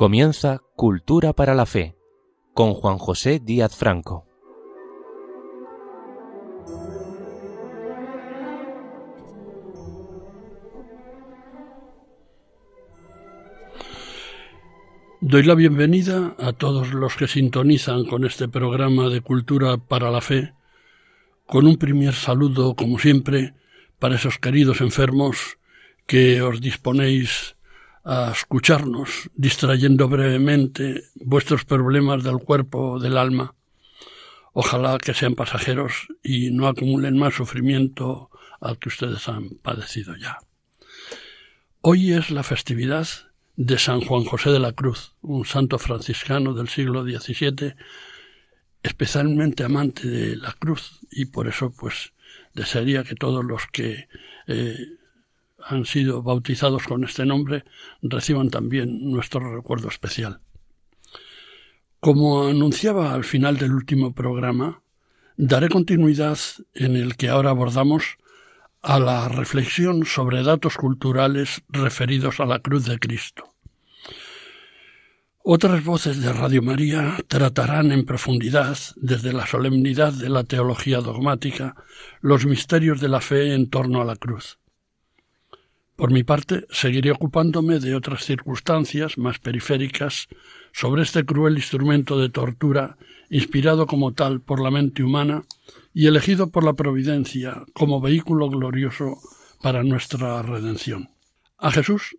Comienza Cultura para la Fe con Juan José Díaz Franco. Doy la bienvenida a todos los que sintonizan con este programa de Cultura para la Fe, con un primer saludo, como siempre, para esos queridos enfermos que os disponéis a escucharnos, distrayendo brevemente vuestros problemas del cuerpo o del alma. Ojalá que sean pasajeros y no acumulen más sufrimiento al que ustedes han padecido ya. Hoy es la festividad de San Juan José de la Cruz, un santo franciscano del siglo XVII, especialmente amante de la cruz, y por eso pues desearía que todos los que eh, han sido bautizados con este nombre reciban también nuestro recuerdo especial. Como anunciaba al final del último programa, daré continuidad en el que ahora abordamos a la reflexión sobre datos culturales referidos a la cruz de Cristo. Otras voces de Radio María tratarán en profundidad, desde la solemnidad de la teología dogmática, los misterios de la fe en torno a la cruz. Por mi parte, seguiré ocupándome de otras circunstancias más periféricas sobre este cruel instrumento de tortura, inspirado como tal por la mente humana y elegido por la Providencia como vehículo glorioso para nuestra redención. A Jesús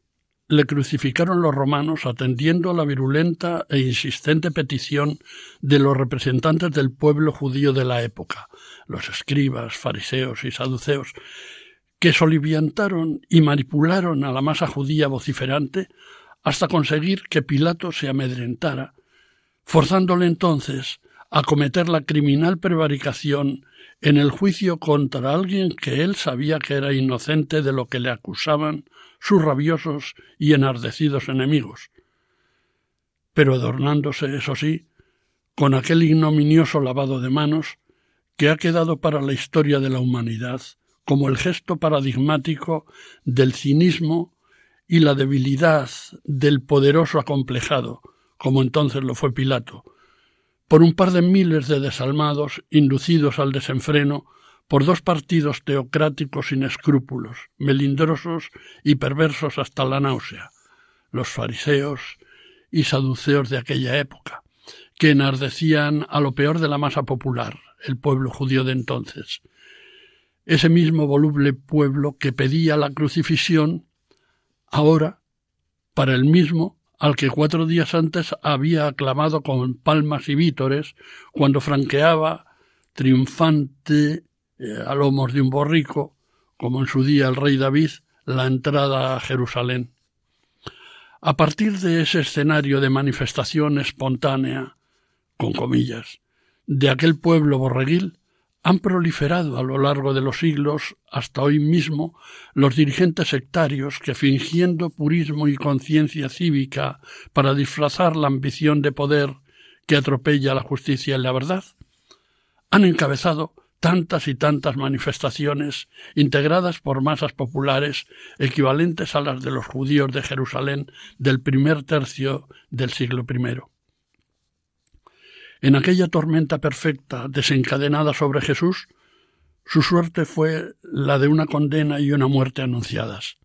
le crucificaron los romanos atendiendo a la virulenta e insistente petición de los representantes del pueblo judío de la época, los escribas, fariseos y saduceos, que soliviantaron y manipularon a la masa judía vociferante hasta conseguir que Pilato se amedrentara, forzándole entonces a cometer la criminal prevaricación en el juicio contra alguien que él sabía que era inocente de lo que le acusaban sus rabiosos y enardecidos enemigos, pero adornándose, eso sí, con aquel ignominioso lavado de manos que ha quedado para la historia de la humanidad como el gesto paradigmático del cinismo y la debilidad del poderoso acomplejado, como entonces lo fue Pilato, por un par de miles de desalmados inducidos al desenfreno por dos partidos teocráticos sin escrúpulos, melindrosos y perversos hasta la náusea, los fariseos y saduceos de aquella época, que enardecían a lo peor de la masa popular, el pueblo judío de entonces, ese mismo voluble pueblo que pedía la crucifixión, ahora, para el mismo al que cuatro días antes había aclamado con palmas y vítores cuando franqueaba triunfante eh, a lomos de un borrico, como en su día el rey David, la entrada a Jerusalén. A partir de ese escenario de manifestación espontánea, con comillas, de aquel pueblo borreguil, han proliferado a lo largo de los siglos hasta hoy mismo los dirigentes sectarios que, fingiendo purismo y conciencia cívica para disfrazar la ambición de poder que atropella la justicia y la verdad, han encabezado tantas y tantas manifestaciones integradas por masas populares equivalentes a las de los judíos de Jerusalén del primer tercio del siglo I. En aquella tormenta perfecta desencadenada sobre Jesús, su suerte fue la de una condena y una muerte anunciadas.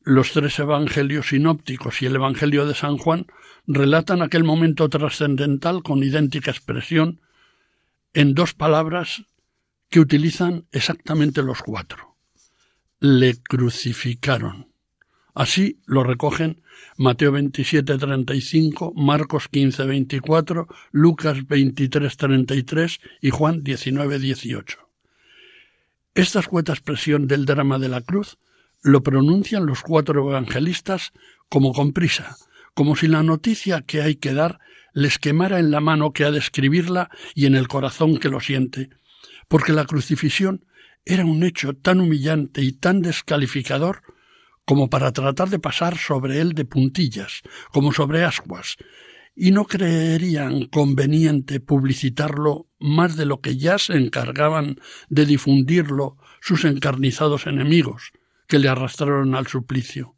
Los tres evangelios sinópticos y el Evangelio de San Juan relatan aquel momento trascendental con idéntica expresión en dos palabras que utilizan exactamente los cuatro. Le crucificaron. Así lo recogen Mateo 27, 35, Marcos 15, 24, Lucas 23, 33 y Juan 19, 18. Esta escueta expresión del drama de la cruz lo pronuncian los cuatro evangelistas como con prisa, como si la noticia que hay que dar les quemara en la mano que ha de escribirla y en el corazón que lo siente, porque la crucifixión era un hecho tan humillante y tan descalificador como para tratar de pasar sobre él de puntillas, como sobre ascuas, y no creerían conveniente publicitarlo más de lo que ya se encargaban de difundirlo sus encarnizados enemigos, que le arrastraron al suplicio.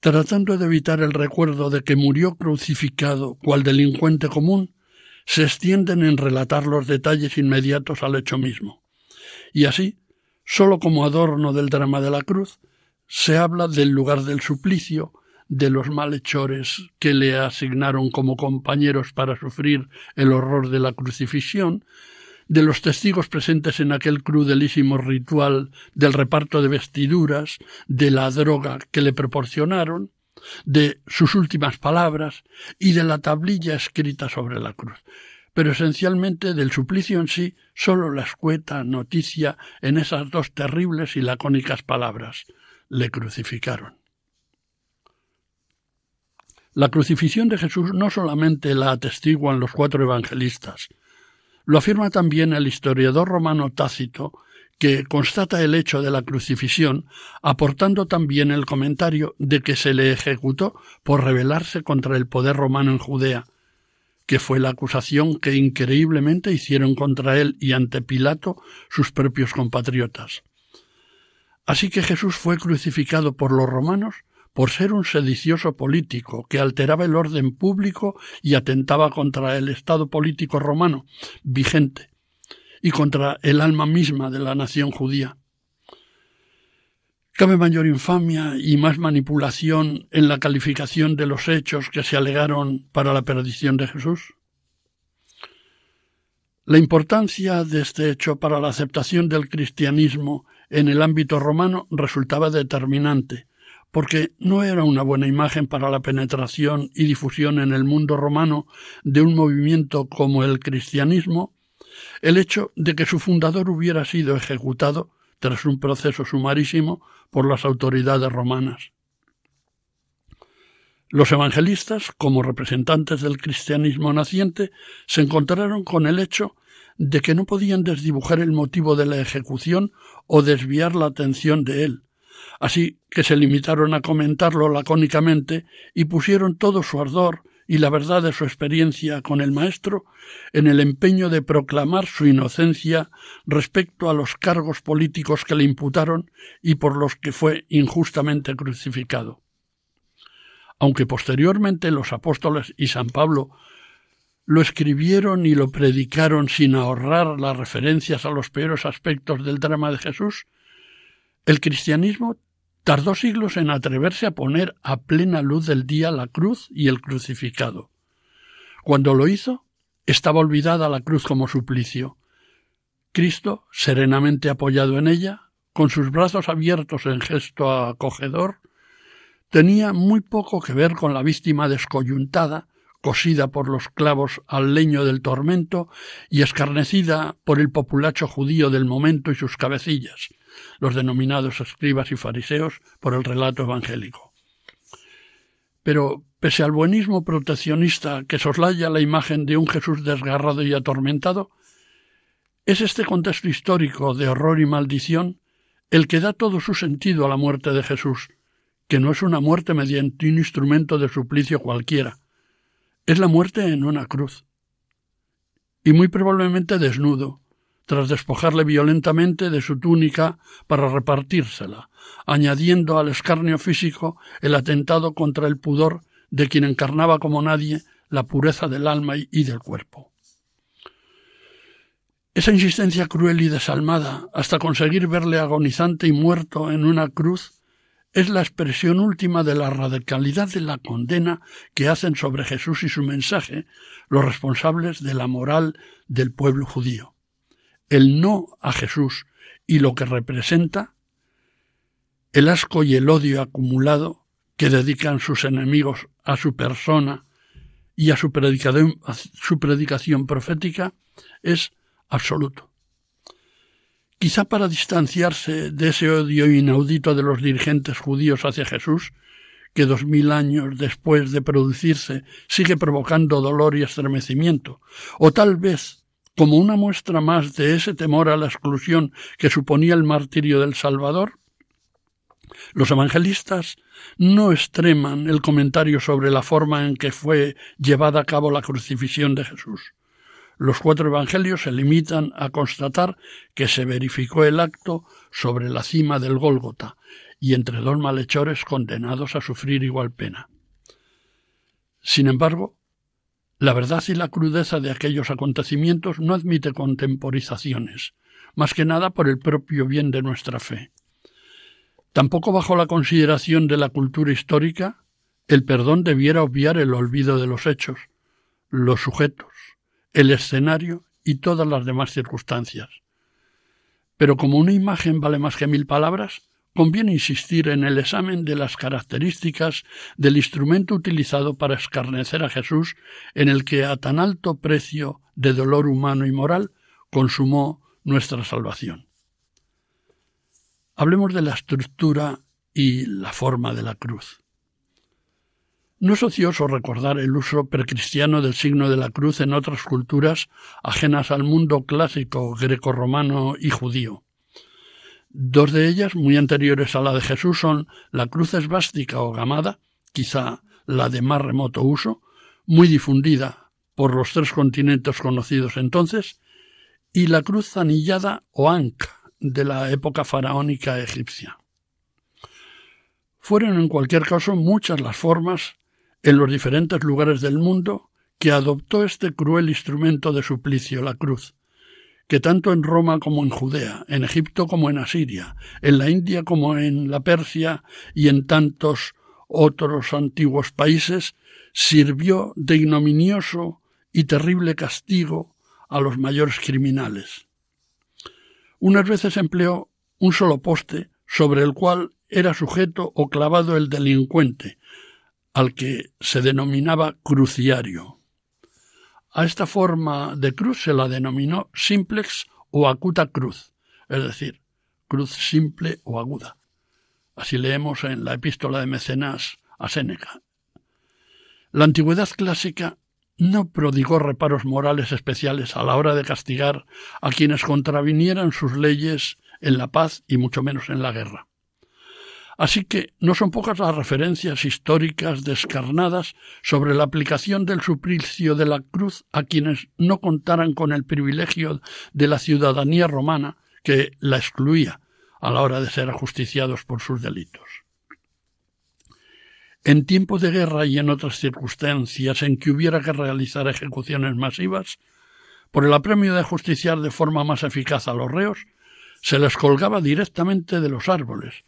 Tratando de evitar el recuerdo de que murió crucificado cual delincuente común, se extienden en relatar los detalles inmediatos al hecho mismo. Y así, sólo como adorno del drama de la cruz, se habla del lugar del suplicio, de los malhechores que le asignaron como compañeros para sufrir el horror de la crucifixión, de los testigos presentes en aquel crudelísimo ritual del reparto de vestiduras, de la droga que le proporcionaron, de sus últimas palabras y de la tablilla escrita sobre la cruz. Pero esencialmente del suplicio en sí, sólo la escueta noticia en esas dos terribles y lacónicas palabras le crucificaron. La crucifixión de Jesús no solamente la atestiguan los cuatro evangelistas, lo afirma también el historiador romano Tácito, que constata el hecho de la crucifixión, aportando también el comentario de que se le ejecutó por rebelarse contra el poder romano en Judea, que fue la acusación que increíblemente hicieron contra él y ante Pilato sus propios compatriotas. Así que Jesús fue crucificado por los romanos por ser un sedicioso político que alteraba el orden público y atentaba contra el Estado político romano vigente y contra el alma misma de la nación judía. ¿Cabe mayor infamia y más manipulación en la calificación de los hechos que se alegaron para la perdición de Jesús? La importancia de este hecho para la aceptación del cristianismo en el ámbito romano resultaba determinante, porque no era una buena imagen para la penetración y difusión en el mundo romano de un movimiento como el cristianismo el hecho de que su fundador hubiera sido ejecutado tras un proceso sumarísimo por las autoridades romanas. Los evangelistas, como representantes del cristianismo naciente, se encontraron con el hecho de que no podían desdibujar el motivo de la ejecución o desviar la atención de él, así que se limitaron a comentarlo lacónicamente y pusieron todo su ardor y la verdad de su experiencia con el Maestro en el empeño de proclamar su inocencia respecto a los cargos políticos que le imputaron y por los que fue injustamente crucificado. Aunque posteriormente los apóstoles y San Pablo lo escribieron y lo predicaron sin ahorrar las referencias a los peores aspectos del drama de Jesús, el cristianismo tardó siglos en atreverse a poner a plena luz del día la cruz y el crucificado. Cuando lo hizo, estaba olvidada la cruz como suplicio. Cristo, serenamente apoyado en ella, con sus brazos abiertos en gesto acogedor, tenía muy poco que ver con la víctima descoyuntada, cosida por los clavos al leño del tormento y escarnecida por el populacho judío del momento y sus cabecillas, los denominados escribas y fariseos, por el relato evangélico. Pero, pese al buenismo proteccionista que soslaya la imagen de un Jesús desgarrado y atormentado, es este contexto histórico de horror y maldición el que da todo su sentido a la muerte de Jesús, que no es una muerte mediante un instrumento de suplicio cualquiera, es la muerte en una cruz. Y muy probablemente desnudo, tras despojarle violentamente de su túnica para repartírsela, añadiendo al escarnio físico el atentado contra el pudor de quien encarnaba como nadie la pureza del alma y del cuerpo. Esa insistencia cruel y desalmada hasta conseguir verle agonizante y muerto en una cruz es la expresión última de la radicalidad de la condena que hacen sobre Jesús y su mensaje los responsables de la moral del pueblo judío el no a Jesús y lo que representa, el asco y el odio acumulado que dedican sus enemigos a su persona y a su predicación, profética es absoluto. Quizá para distanciarse de ese odio inaudito de los dirigentes judíos hacia Jesús, que dos mil años después de producirse sigue provocando dolor y estremecimiento, o tal vez como una muestra más de ese temor a la exclusión que suponía el martirio del Salvador, los evangelistas no extreman el comentario sobre la forma en que fue llevada a cabo la crucifixión de Jesús. Los cuatro evangelios se limitan a constatar que se verificó el acto sobre la cima del Gólgota y entre dos malhechores condenados a sufrir igual pena. Sin embargo, la verdad y la crudeza de aquellos acontecimientos no admite contemporizaciones, más que nada por el propio bien de nuestra fe. Tampoco bajo la consideración de la cultura histórica, el perdón debiera obviar el olvido de los hechos, los sujetos, el escenario y todas las demás circunstancias. Pero como una imagen vale más que mil palabras, conviene insistir en el examen de las características del instrumento utilizado para escarnecer a Jesús, en el que a tan alto precio de dolor humano y moral consumó nuestra salvación. Hablemos de la estructura y la forma de la cruz. No es ocioso recordar el uso precristiano del signo de la cruz en otras culturas ajenas al mundo clásico grecorromano y judío. Dos de ellas, muy anteriores a la de Jesús, son la cruz esvástica o gamada, quizá la de más remoto uso, muy difundida por los tres continentes conocidos entonces, y la cruz anillada o anca, de la época faraónica egipcia. Fueron en cualquier caso muchas las formas en los diferentes lugares del mundo que adoptó este cruel instrumento de suplicio, la cruz, que tanto en Roma como en Judea, en Egipto como en Asiria, en la India como en la Persia y en tantos otros antiguos países, sirvió de ignominioso y terrible castigo a los mayores criminales. Unas veces empleó un solo poste sobre el cual era sujeto o clavado el delincuente, al que se denominaba cruciario. A esta forma de cruz se la denominó simplex o acuta cruz, es decir, cruz simple o aguda. Así leemos en la epístola de Mecenas a Séneca. La antigüedad clásica no prodigó reparos morales especiales a la hora de castigar a quienes contravinieran sus leyes en la paz y mucho menos en la guerra. Así que no son pocas las referencias históricas descarnadas sobre la aplicación del suplicio de la cruz a quienes no contaran con el privilegio de la ciudadanía romana que la excluía a la hora de ser ajusticiados por sus delitos. En tiempos de guerra y en otras circunstancias en que hubiera que realizar ejecuciones masivas, por el apremio de justiciar de forma más eficaz a los reos, se les colgaba directamente de los árboles,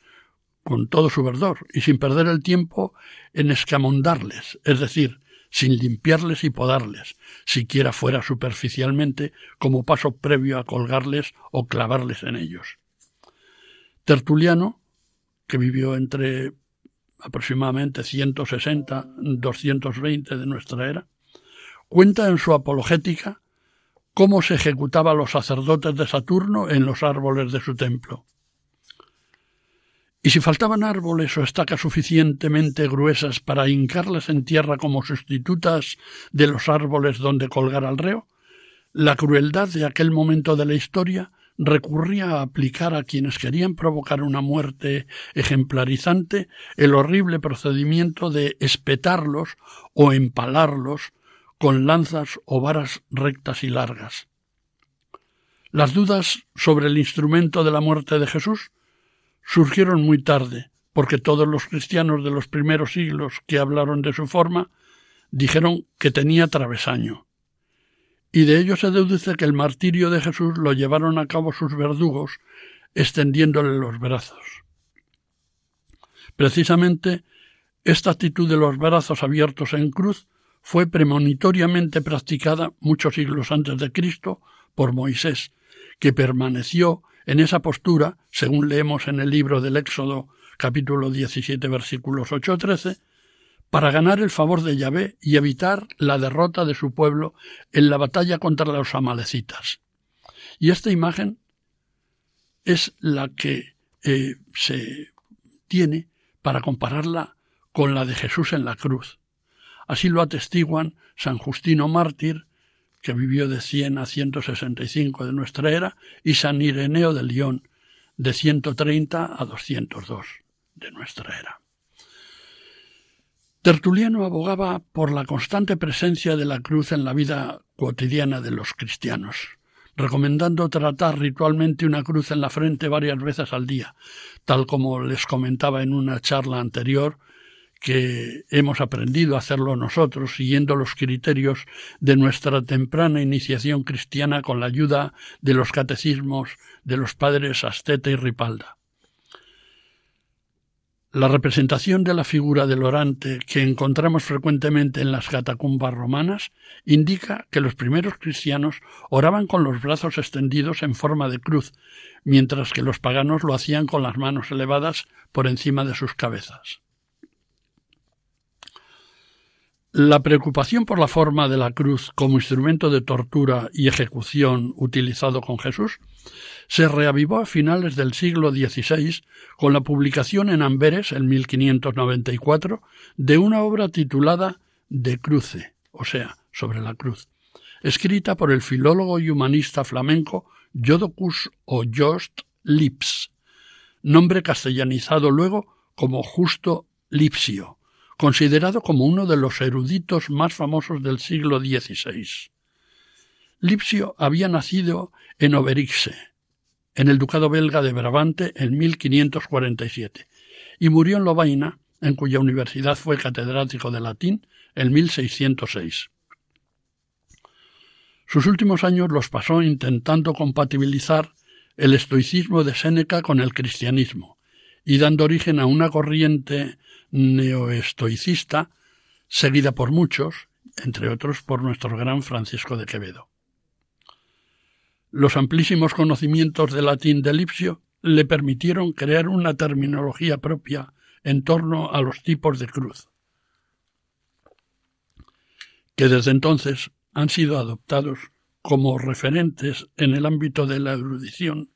con todo su verdor, y sin perder el tiempo en escamondarles, es decir, sin limpiarles y podarles, siquiera fuera superficialmente, como paso previo a colgarles o clavarles en ellos. Tertuliano, que vivió entre aproximadamente 160-220 de nuestra era, cuenta en su apologética cómo se ejecutaba a los sacerdotes de Saturno en los árboles de su templo. Y si faltaban árboles o estacas suficientemente gruesas para hincarlas en tierra como sustitutas de los árboles donde colgar al reo, la crueldad de aquel momento de la historia recurría a aplicar a quienes querían provocar una muerte ejemplarizante el horrible procedimiento de espetarlos o empalarlos con lanzas o varas rectas y largas. Las dudas sobre el instrumento de la muerte de Jesús surgieron muy tarde, porque todos los cristianos de los primeros siglos que hablaron de su forma dijeron que tenía travesaño, y de ello se deduce que el martirio de Jesús lo llevaron a cabo sus verdugos extendiéndole los brazos. Precisamente esta actitud de los brazos abiertos en cruz fue premonitoriamente practicada muchos siglos antes de Cristo por Moisés, que permaneció en esa postura, según leemos en el libro del Éxodo capítulo 17 versículos 8 a 13, para ganar el favor de Yahvé y evitar la derrota de su pueblo en la batalla contra los amalecitas. Y esta imagen es la que eh, se tiene para compararla con la de Jesús en la cruz. Así lo atestiguan San Justino mártir, que vivió de 100 a 165 de nuestra era, y San Ireneo de León, de 130 a 202 de nuestra era. Tertuliano abogaba por la constante presencia de la cruz en la vida cotidiana de los cristianos, recomendando tratar ritualmente una cruz en la frente varias veces al día, tal como les comentaba en una charla anterior que hemos aprendido a hacerlo nosotros siguiendo los criterios de nuestra temprana iniciación cristiana con la ayuda de los catecismos de los padres Asteta y Ripalda. La representación de la figura del orante que encontramos frecuentemente en las catacumbas romanas indica que los primeros cristianos oraban con los brazos extendidos en forma de cruz, mientras que los paganos lo hacían con las manos elevadas por encima de sus cabezas. La preocupación por la forma de la cruz como instrumento de tortura y ejecución utilizado con Jesús se reavivó a finales del siglo XVI con la publicación en Amberes, en 1594, de una obra titulada De Cruce, o sea, sobre la cruz, escrita por el filólogo y humanista flamenco Jodocus o Jost Lips, nombre castellanizado luego como Justo Lipsio, considerado como uno de los eruditos más famosos del siglo XVI. Lipsio había nacido en Oberixe, en el ducado belga de Brabante en 1547 y murió en Lovaina, en cuya universidad fue catedrático de latín en 1606. Sus últimos años los pasó intentando compatibilizar el estoicismo de Séneca con el cristianismo y dando origen a una corriente neoestoicista seguida por muchos, entre otros por nuestro gran Francisco de Quevedo. Los amplísimos conocimientos de latín de Lipsio le permitieron crear una terminología propia en torno a los tipos de cruz, que desde entonces han sido adoptados como referentes en el ámbito de la erudición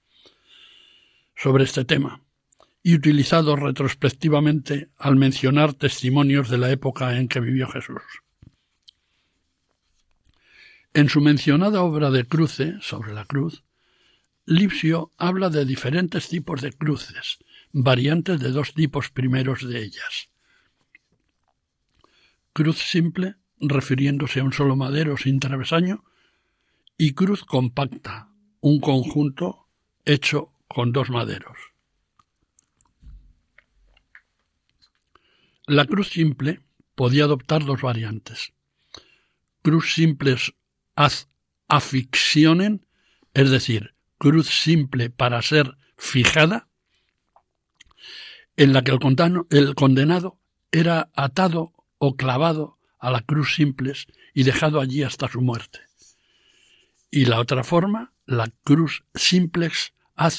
sobre este tema y utilizados retrospectivamente al mencionar testimonios de la época en que vivió Jesús. En su mencionada obra de cruce, sobre la cruz, Lipsio habla de diferentes tipos de cruces, variantes de dos tipos primeros de ellas. Cruz simple, refiriéndose a un solo madero sin travesaño, y cruz compacta, un conjunto hecho con dos maderos. La cruz simple podía adoptar dos variantes. Cruz simples az aficcionen, es decir, cruz simple para ser fijada, en la que el condenado era atado o clavado a la cruz simples y dejado allí hasta su muerte. Y la otra forma, la cruz simplex ad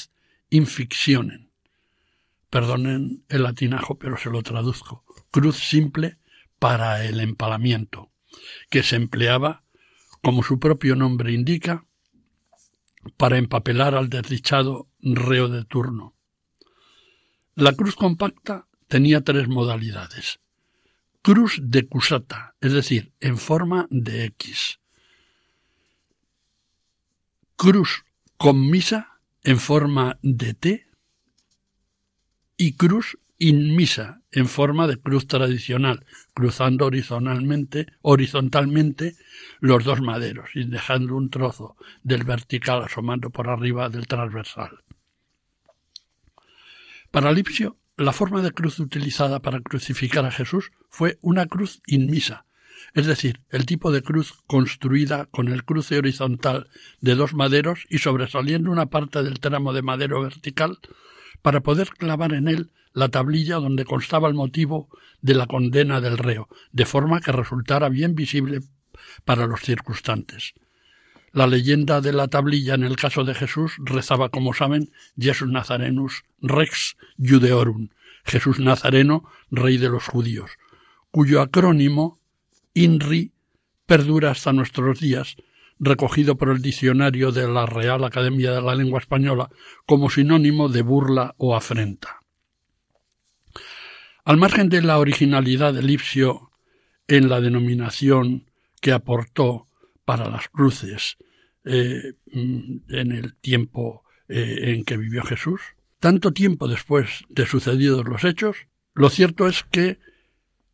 inficcionen. Perdonen el latinajo, pero se lo traduzco. Cruz simple para el empalamiento, que se empleaba como su propio nombre indica, para empapelar al desdichado reo de turno. La cruz compacta tenía tres modalidades. Cruz decusata, es decir, en forma de X. Cruz commisa, en forma de T. Y cruz inmisa, en forma de cruz tradicional, cruzando horizontalmente, horizontalmente los dos maderos y dejando un trozo del vertical asomando por arriba del transversal. Para Lipsio, la forma de cruz utilizada para crucificar a Jesús fue una cruz inmisa, es decir, el tipo de cruz construida con el cruce horizontal de dos maderos y sobresaliendo una parte del tramo de madero vertical para poder clavar en él la tablilla donde constaba el motivo de la condena del reo, de forma que resultara bien visible para los circunstantes. La leyenda de la tablilla en el caso de Jesús rezaba, como saben, Jesus Nazarenus Rex Judeorum, Jesús Nazareno, rey de los judíos, cuyo acrónimo, INRI, perdura hasta nuestros días, recogido por el diccionario de la Real Academia de la Lengua Española como sinónimo de burla o afrenta. Al margen de la originalidad de Lipsio en la denominación que aportó para las cruces eh, en el tiempo eh, en que vivió Jesús, tanto tiempo después de sucedidos los hechos, lo cierto es que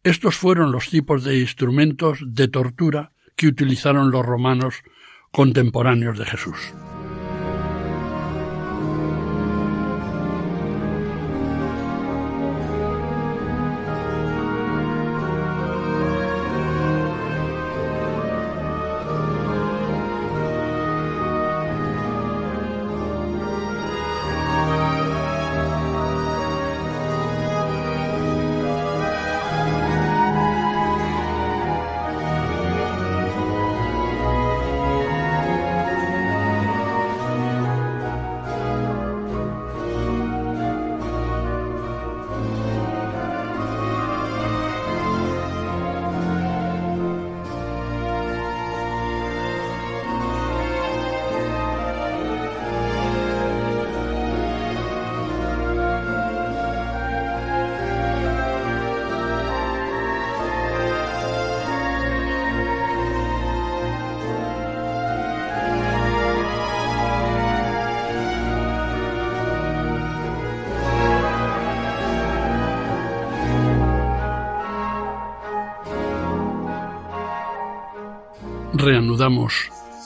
estos fueron los tipos de instrumentos de tortura que utilizaron los romanos contemporáneos de Jesús.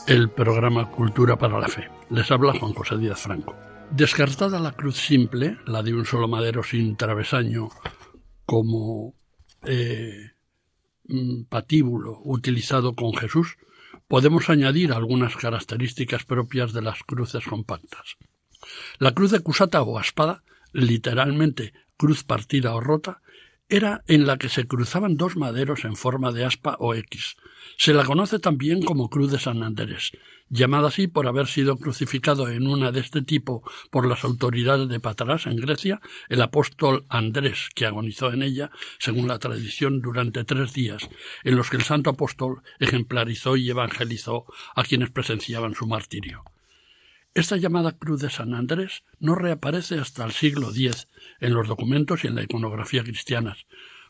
El programa Cultura para la Fe. Les habla Juan José Díaz Franco. Descartada la cruz simple, la de un solo madero sin travesaño, como eh, mm, patíbulo utilizado con Jesús, podemos añadir algunas características propias de las cruces compactas. La cruz de cusata o espada, literalmente cruz partida o rota, era en la que se cruzaban dos maderos en forma de aspa o X. Se la conoce también como Cruz de San Andrés, llamada así por haber sido crucificado en una de este tipo por las autoridades de Patras en Grecia el apóstol Andrés, que agonizó en ella, según la tradición, durante tres días, en los que el santo apóstol ejemplarizó y evangelizó a quienes presenciaban su martirio. Esta llamada Cruz de San Andrés no reaparece hasta el siglo X en los documentos y en la iconografía cristianas,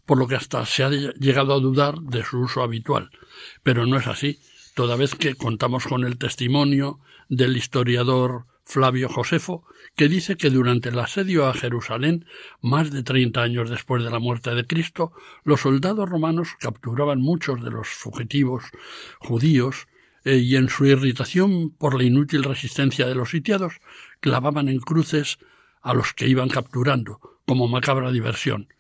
por lo que hasta se ha llegado a dudar de su uso habitual. Pero no es así, toda vez que contamos con el testimonio del historiador Flavio Josefo, que dice que durante el asedio a Jerusalén, más de treinta años después de la muerte de Cristo, los soldados romanos capturaban muchos de los fugitivos judíos y en su irritación por la inútil resistencia de los sitiados, clavaban en cruces a los que iban capturando, como macabra diversión.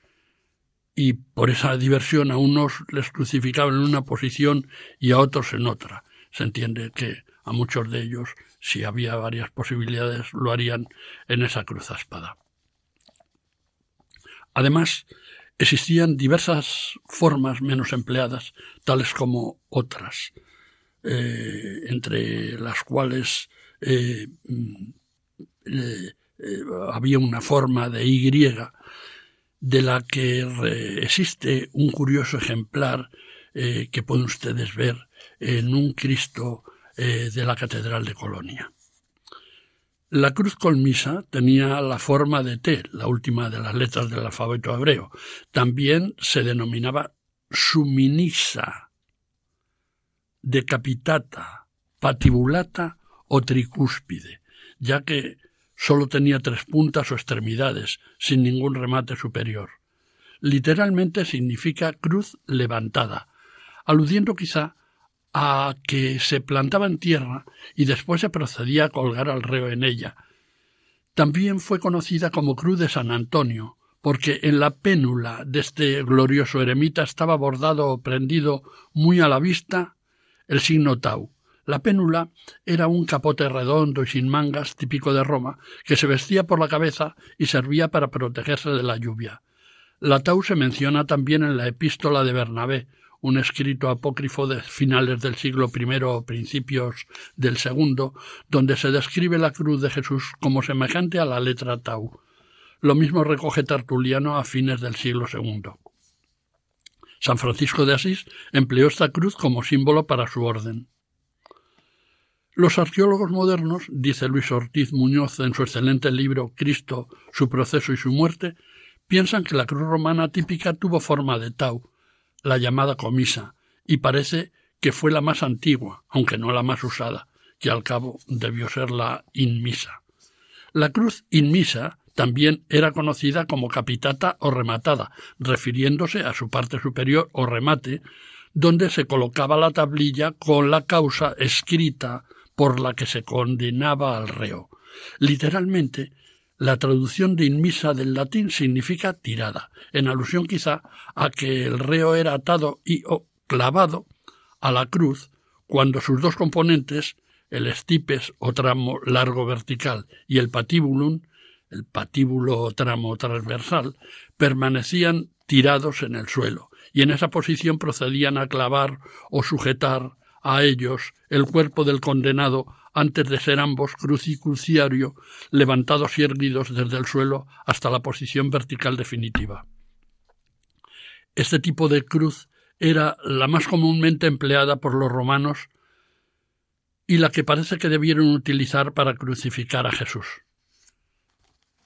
Y por esa diversión a unos les crucificaban en una posición y a otros en otra. Se entiende que a muchos de ellos, si había varias posibilidades, lo harían en esa cruz espada. Además, existían diversas formas menos empleadas, tales como otras, eh, entre las cuales eh, mm, eh, había una forma de Y de la que existe un curioso ejemplar que pueden ustedes ver en un Cristo de la Catedral de Colonia. La cruz colmisa tenía la forma de T, la última de las letras del alfabeto hebreo. También se denominaba suminisa, decapitata, patibulata o tricúspide, ya que sólo tenía tres puntas o extremidades, sin ningún remate superior. Literalmente significa cruz levantada, aludiendo quizá a que se plantaba en tierra y después se procedía a colgar al reo en ella. También fue conocida como Cruz de San Antonio, porque en la pénula de este glorioso eremita estaba bordado o prendido muy a la vista el signo tau. La pénula era un capote redondo y sin mangas típico de Roma, que se vestía por la cabeza y servía para protegerse de la lluvia. La tau se menciona también en la epístola de Bernabé, un escrito apócrifo de finales del siglo I o principios del segundo, donde se describe la cruz de Jesús como semejante a la letra tau. Lo mismo recoge Tertuliano a fines del siglo II. San Francisco de Asís empleó esta cruz como símbolo para su orden. Los arqueólogos modernos, dice Luis Ortiz Muñoz en su excelente libro Cristo, su proceso y su muerte, piensan que la cruz romana típica tuvo forma de tau, la llamada comisa, y parece que fue la más antigua, aunque no la más usada, que al cabo debió ser la inmisa. La cruz inmisa también era conocida como capitata o rematada, refiriéndose a su parte superior o remate, donde se colocaba la tablilla con la causa escrita por la que se condenaba al reo. Literalmente, la traducción de inmisa del latín significa tirada, en alusión quizá a que el reo era atado y o clavado a la cruz cuando sus dos componentes, el estipes o tramo largo vertical y el patibulum, el patíbulo tramo transversal, permanecían tirados en el suelo, y en esa posición procedían a clavar o sujetar a ellos el cuerpo del condenado antes de ser ambos cruz levantados y erguidos desde el suelo hasta la posición vertical definitiva. Este tipo de cruz era la más comúnmente empleada por los romanos y la que parece que debieron utilizar para crucificar a Jesús.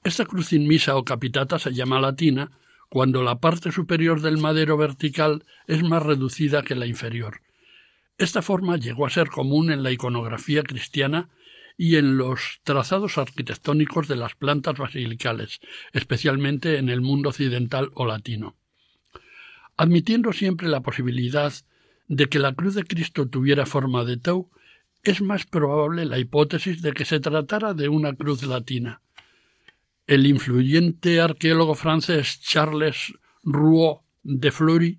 Esta cruz inmisa o capitata se llama latina cuando la parte superior del madero vertical es más reducida que la inferior. Esta forma llegó a ser común en la iconografía cristiana y en los trazados arquitectónicos de las plantas basilicales, especialmente en el mundo occidental o latino. Admitiendo siempre la posibilidad de que la cruz de Cristo tuviera forma de tau, es más probable la hipótesis de que se tratara de una cruz latina. El influyente arqueólogo francés Charles Rouault de Fleury,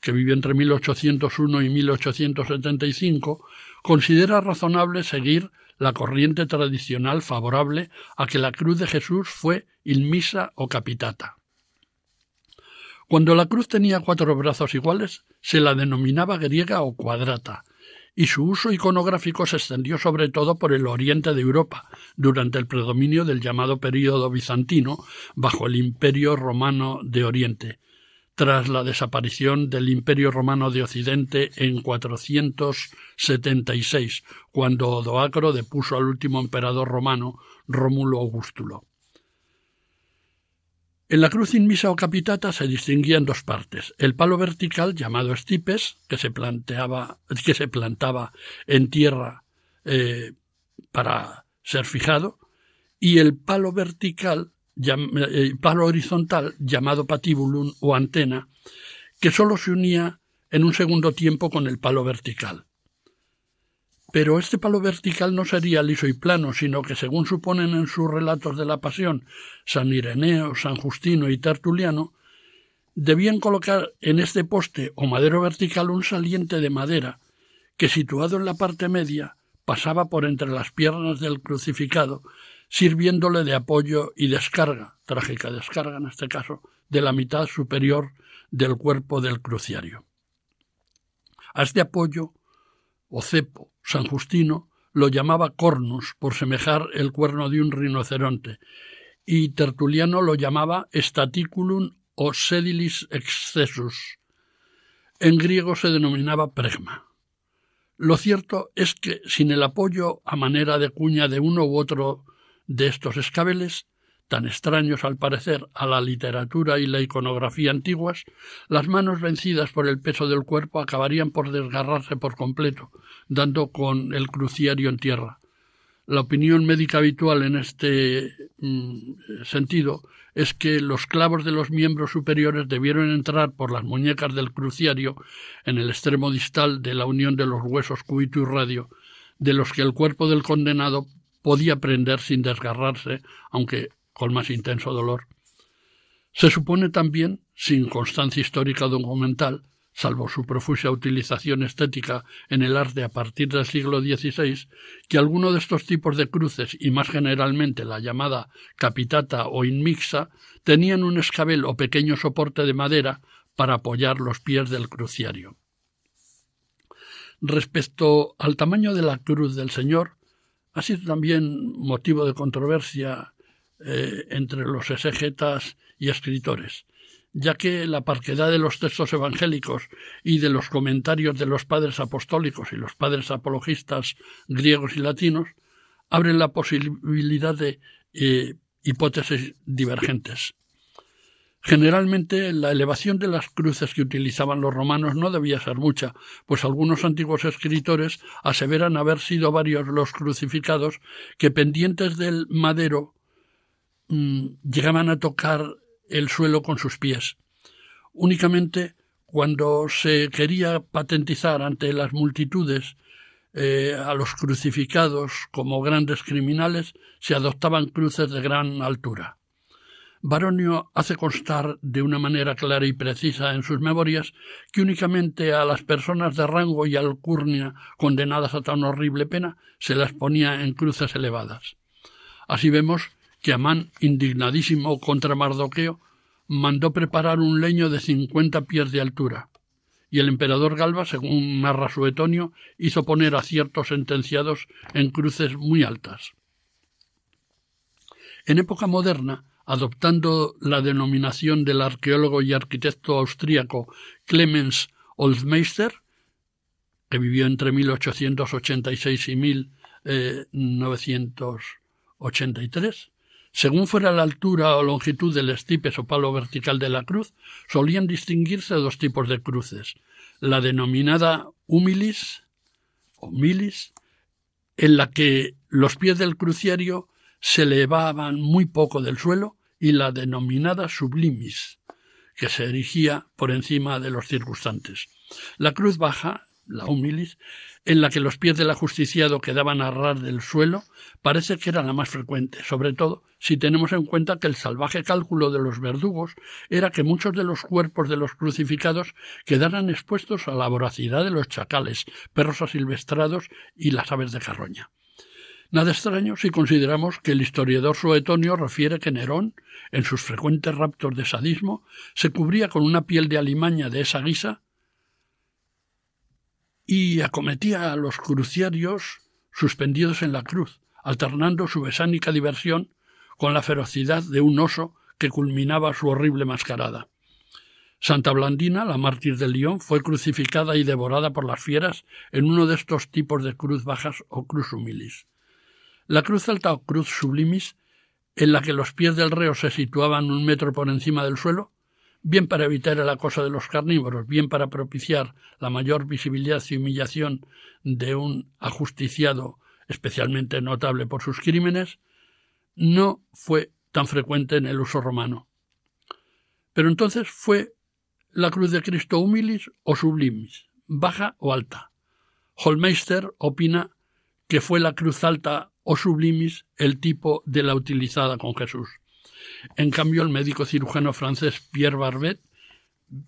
que vivió entre 1801 y 1875, considera razonable seguir la corriente tradicional favorable a que la cruz de Jesús fue inmisa o capitata. Cuando la cruz tenía cuatro brazos iguales, se la denominaba griega o cuadrata, y su uso iconográfico se extendió sobre todo por el oriente de Europa, durante el predominio del llamado período bizantino, bajo el Imperio romano de Oriente, tras la desaparición del Imperio romano de Occidente en 476, cuando Odoacro depuso al último emperador romano, Rómulo Augustulo. En la cruz inmisa o capitata se distinguían dos partes, el palo vertical llamado estipes, que se, planteaba, que se plantaba en tierra eh, para ser fijado, y el palo vertical, eh, palo horizontal llamado patibulum o antena, que sólo se unía en un segundo tiempo con el palo vertical. Pero este palo vertical no sería liso y plano, sino que, según suponen en sus relatos de la Pasión San Ireneo, San Justino y Tertuliano, debían colocar en este poste o madero vertical un saliente de madera que, situado en la parte media, pasaba por entre las piernas del crucificado, sirviéndole de apoyo y descarga, trágica descarga en este caso, de la mitad superior del cuerpo del cruciario. A este apoyo o cepo San Justino lo llamaba cornus por semejar el cuerno de un rinoceronte, y Tertuliano lo llamaba staticulum o sedilis excessus. En griego se denominaba pregma. Lo cierto es que sin el apoyo a manera de cuña de uno u otro de estos escabeles, tan extraños al parecer a la literatura y la iconografía antiguas, las manos vencidas por el peso del cuerpo acabarían por desgarrarse por completo, dando con el cruciario en tierra. La opinión médica habitual en este mm, sentido es que los clavos de los miembros superiores debieron entrar por las muñecas del cruciario en el extremo distal de la unión de los huesos cúbito y radio, de los que el cuerpo del condenado podía prender sin desgarrarse, aunque con más intenso dolor. Se supone también, sin constancia histórica documental, salvo su profusa utilización estética en el arte a partir del siglo XVI, que alguno de estos tipos de cruces y más generalmente la llamada capitata o inmixa tenían un escabel o pequeño soporte de madera para apoyar los pies del cruciario. Respecto al tamaño de la cruz del Señor, ha sido también motivo de controversia eh, entre los exegetas y escritores, ya que la parquedad de los textos evangélicos y de los comentarios de los padres apostólicos y los padres apologistas griegos y latinos abren la posibilidad de eh, hipótesis divergentes. Generalmente la elevación de las cruces que utilizaban los romanos no debía ser mucha, pues algunos antiguos escritores aseveran haber sido varios los crucificados que pendientes del madero mm, llegaban a tocar el suelo con sus pies. Únicamente cuando se quería patentizar ante las multitudes eh, a los crucificados como grandes criminales, se adoptaban cruces de gran altura. Baronio hace constar de una manera clara y precisa en sus memorias que únicamente a las personas de rango y alcurnia condenadas a tan horrible pena se las ponía en cruces elevadas. Así vemos que Amán, indignadísimo contra Mardoqueo, mandó preparar un leño de cincuenta pies de altura, y el emperador Galba, según narra Suetonio, hizo poner a ciertos sentenciados en cruces muy altas. En época moderna, adoptando la denominación del arqueólogo y arquitecto austríaco Clemens Oldmeister, que vivió entre 1886 y 1983, según fuera la altura o longitud del estipes o palo vertical de la cruz, solían distinguirse dos tipos de cruces, la denominada humilis o milis, en la que los pies del cruciario se elevaban muy poco del suelo, y la denominada sublimis, que se erigía por encima de los circunstantes. La cruz baja, la humilis, en la que los pies del ajusticiado quedaban a ras del suelo, parece que era la más frecuente, sobre todo si tenemos en cuenta que el salvaje cálculo de los verdugos era que muchos de los cuerpos de los crucificados quedaran expuestos a la voracidad de los chacales, perros asilvestrados y las aves de carroña. Nada extraño si consideramos que el historiador Suetonio refiere que Nerón, en sus frecuentes raptos de sadismo, se cubría con una piel de alimaña de esa guisa y acometía a los cruciarios suspendidos en la cruz, alternando su besánica diversión con la ferocidad de un oso que culminaba su horrible mascarada. Santa Blandina, la mártir de León, fue crucificada y devorada por las fieras en uno de estos tipos de cruz bajas o cruz humilis. La cruz alta o cruz sublimis, en la que los pies del reo se situaban un metro por encima del suelo, bien para evitar el acoso de los carnívoros, bien para propiciar la mayor visibilidad y humillación de un ajusticiado especialmente notable por sus crímenes, no fue tan frecuente en el uso romano. Pero entonces fue la cruz de Cristo humilis o sublimis, baja o alta. Holmeister opina que fue la cruz alta o sublimis el tipo de la utilizada con Jesús. En cambio, el médico cirujano francés Pierre Barbet,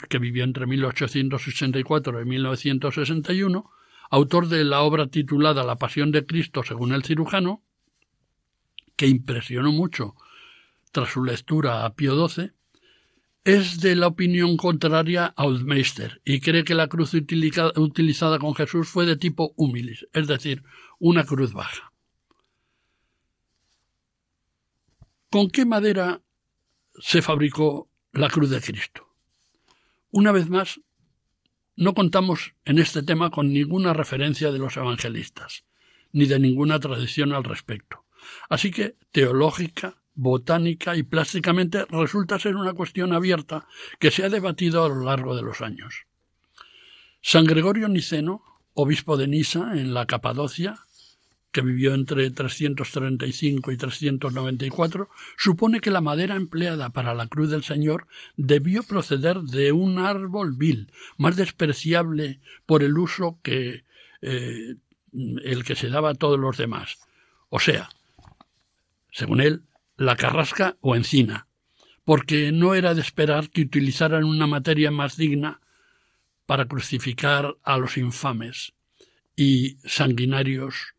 que vivió entre 1864 y 1961, autor de la obra titulada La Pasión de Cristo según el cirujano, que impresionó mucho tras su lectura a Pío XII, es de la opinión contraria a Oldmeister y cree que la cruz utilizada con Jesús fue de tipo humilis, es decir, una cruz baja. ¿Con qué madera se fabricó la cruz de Cristo? Una vez más, no contamos en este tema con ninguna referencia de los evangelistas, ni de ninguna tradición al respecto. Así que teológica, botánica y plásticamente resulta ser una cuestión abierta que se ha debatido a lo largo de los años. San Gregorio Niceno, obispo de Nisa en la Capadocia, que vivió entre 335 y 394, supone que la madera empleada para la cruz del Señor debió proceder de un árbol vil, más despreciable por el uso que eh, el que se daba a todos los demás. O sea, según él, la carrasca o encina, porque no era de esperar que utilizaran una materia más digna para crucificar a los infames y sanguinarios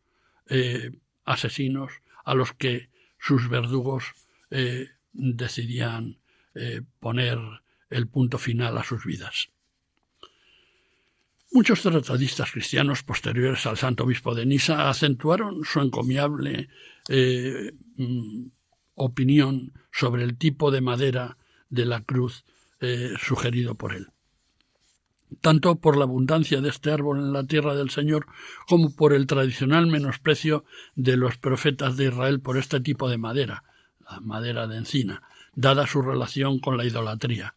eh, asesinos a los que sus verdugos eh, decidían eh, poner el punto final a sus vidas. Muchos tratadistas cristianos posteriores al santo obispo de Nisa acentuaron su encomiable mm, opinión sobre el tipo de madera de la cruz sugerido por él tanto por la abundancia de este árbol en la tierra del Señor como por el tradicional menosprecio de los profetas de Israel por este tipo de madera, madera de encina, dada su relación con la idolatría.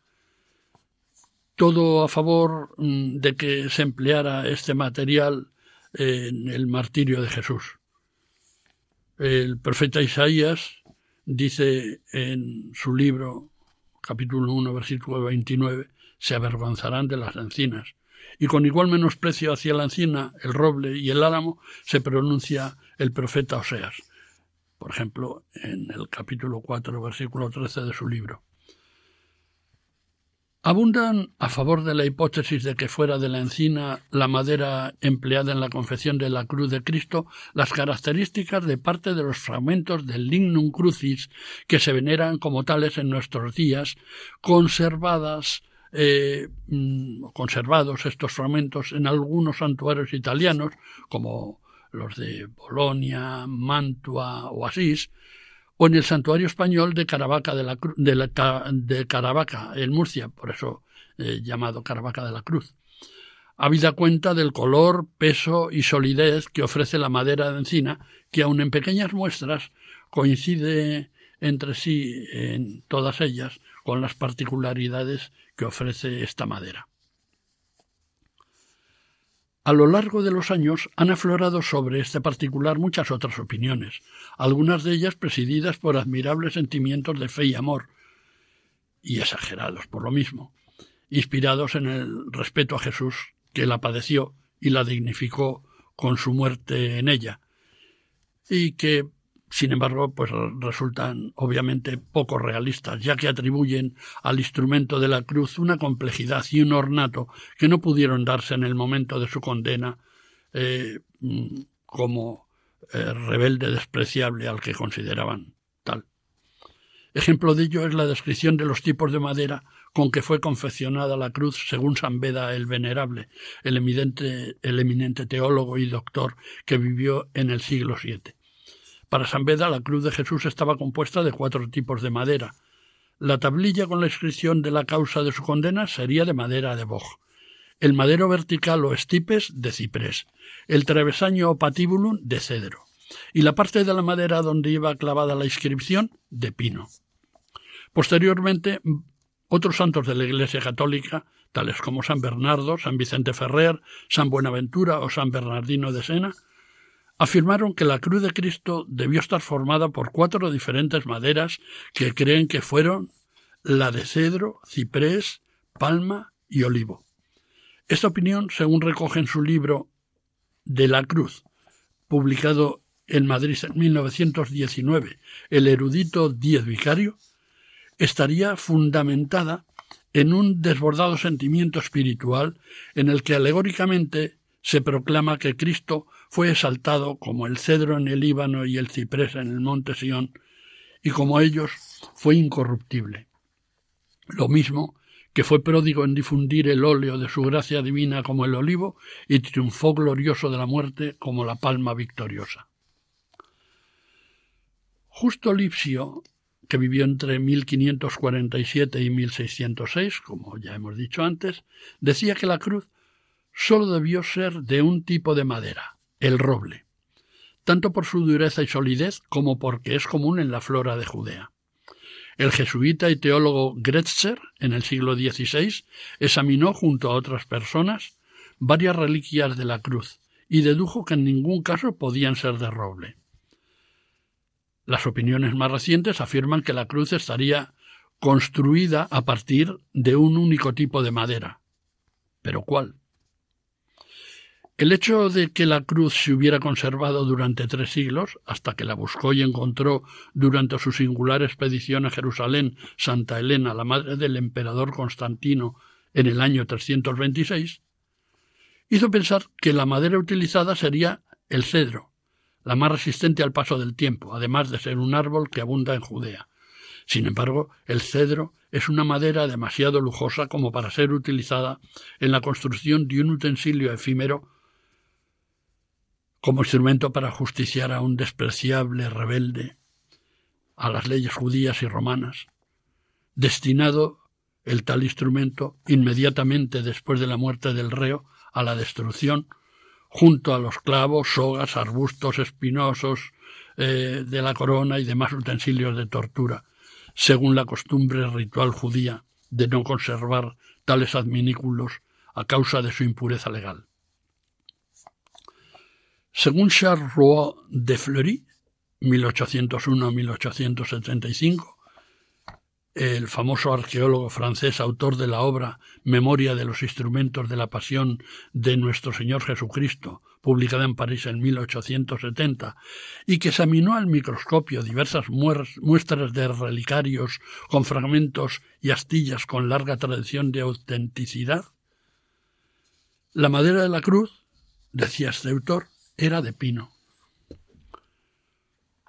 Todo a favor mm, de que se empleara este material en el martirio de Jesús. El profeta Isaías dice en su libro, capítulo 1, versículo 29, se avergonzarán de las encinas. Y con igual menosprecio hacia la encina, el roble y el álamo se pronuncia el profeta Oseas, por ejemplo, en el capítulo 4, versículo 13 de su libro. Abundan a favor de la hipótesis de que fuera de la encina la madera empleada en la confección de la cruz de Cristo las características de parte de los fragmentos del lignum crucis que se veneran como tales en nuestros días, conservadas eh, mm, conservados estos fragmentos en algunos santuarios italianos, como los de Bolonia, Mantua o Asís, o en el santuario español de Caravaca de, la, de, Caravaca, en Murcia, por eso eh, llamado Caravaca de la Cruz. Habida cuenta del color, peso y solidez que ofrece la madera de encina, que aun en pequeñas muestras coincide entre sí en todas ellas con las particularidades que ofrece esta madera. A lo largo de los años han aflorado sobre este particular muchas otras opiniones, algunas de ellas presididas por admirables sentimientos de fe y amor, y exagerados por lo mismo, inspirados en el respeto a Jesús, que la padeció y la dignificó con su muerte en ella, y que sin embargo, pues resultan obviamente poco realistas, ya que atribuyen al instrumento de la cruz una complejidad y un ornato que no pudieron darse en el momento de su condena eh, como eh, rebelde despreciable al que consideraban tal. Ejemplo de ello es la descripción de los tipos de madera con que fue confeccionada la cruz según San Beda el Venerable, el eminente, el eminente teólogo y doctor que vivió en el siglo VII. Para San Beda, la cruz de Jesús estaba compuesta de cuatro tipos de madera. La tablilla con la inscripción de la causa de su condena sería de madera de boj. El madero vertical o estipes de ciprés. El travesaño o patíbulum de cedro. Y la parte de la madera donde iba clavada la inscripción de pino. Posteriormente, otros santos de la Iglesia Católica, tales como San Bernardo, San Vicente Ferrer, San Buenaventura o San Bernardino de Sena, afirmaron que la cruz de Cristo debió estar formada por cuatro diferentes maderas que creen que fueron la de cedro, ciprés, palma y olivo. Esta opinión, según recoge en su libro De la Cruz, publicado en Madrid en 1919, el erudito Díez Vicario, estaría fundamentada en un desbordado sentimiento espiritual en el que alegóricamente se proclama que Cristo fue exaltado como el cedro en el Líbano y el ciprés en el monte Sión, y como ellos fue incorruptible. Lo mismo que fue pródigo en difundir el óleo de su gracia divina como el olivo y triunfó glorioso de la muerte como la palma victoriosa. Justo Lipsio, que vivió entre 1547 y 1606, como ya hemos dicho antes, decía que la cruz sólo debió ser de un tipo de madera, el roble, tanto por su dureza y solidez como porque es común en la flora de Judea. El jesuita y teólogo Gretzer, en el siglo XVI, examinó junto a otras personas varias reliquias de la cruz y dedujo que en ningún caso podían ser de roble. Las opiniones más recientes afirman que la cruz estaría construida a partir de un único tipo de madera. ¿Pero cuál? El hecho de que la cruz se hubiera conservado durante tres siglos, hasta que la buscó y encontró durante su singular expedición a Jerusalén Santa Elena, la madre del emperador Constantino, en el año 326, hizo pensar que la madera utilizada sería el cedro, la más resistente al paso del tiempo, además de ser un árbol que abunda en Judea. Sin embargo, el cedro es una madera demasiado lujosa como para ser utilizada en la construcción de un utensilio efímero como instrumento para justiciar a un despreciable rebelde a las leyes judías y romanas, destinado el tal instrumento inmediatamente después de la muerte del reo a la destrucción, junto a los clavos, sogas, arbustos espinosos, eh, de la corona y demás utensilios de tortura, según la costumbre ritual judía de no conservar tales adminículos a causa de su impureza legal. Según Charles Roy de Fleury, 1801-1875, el famoso arqueólogo francés, autor de la obra Memoria de los instrumentos de la pasión de nuestro Señor Jesucristo, publicada en París en 1870, y que examinó al microscopio diversas muestras de relicarios con fragmentos y astillas con larga tradición de autenticidad. La madera de la cruz, decía este autor, era de pino.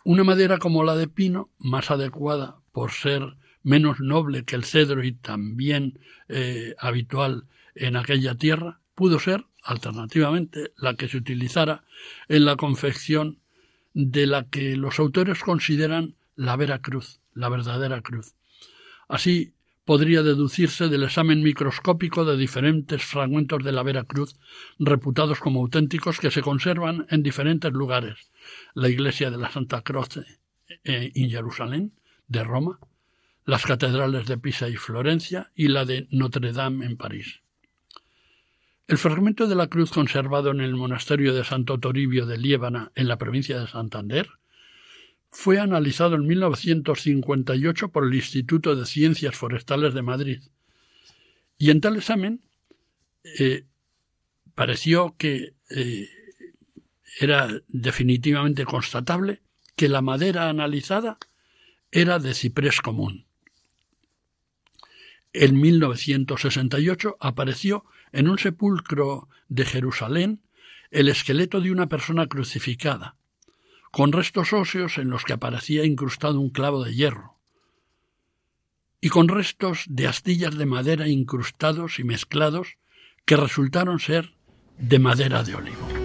Una madera como la de pino, más adecuada por ser menos noble que el cedro y también eh, habitual en aquella tierra, pudo ser, alternativamente, la que se utilizara en la confección de la que los autores consideran la vera cruz, la verdadera cruz. Así podría deducirse del examen microscópico de diferentes fragmentos de la vera cruz, reputados como auténticos, que se conservan en diferentes lugares. La iglesia de la Santa Croce eh, en Jerusalén, de Roma, las catedrales de Pisa y Florencia y la de Notre Dame en París. El fragmento de la cruz conservado en el monasterio de Santo Toribio de Liébana, en la provincia de Santander, fue analizado en 1958 por el Instituto de Ciencias Forestales de Madrid. Y en tal examen eh, pareció que eh, era definitivamente constatable que la madera analizada era de ciprés común en 1968 apareció en un sepulcro de Jerusalén el esqueleto de una persona crucificada, con restos óseos en los que aparecía incrustado un clavo de hierro, y con restos de astillas de madera incrustados y mezclados que resultaron ser de madera de olivo.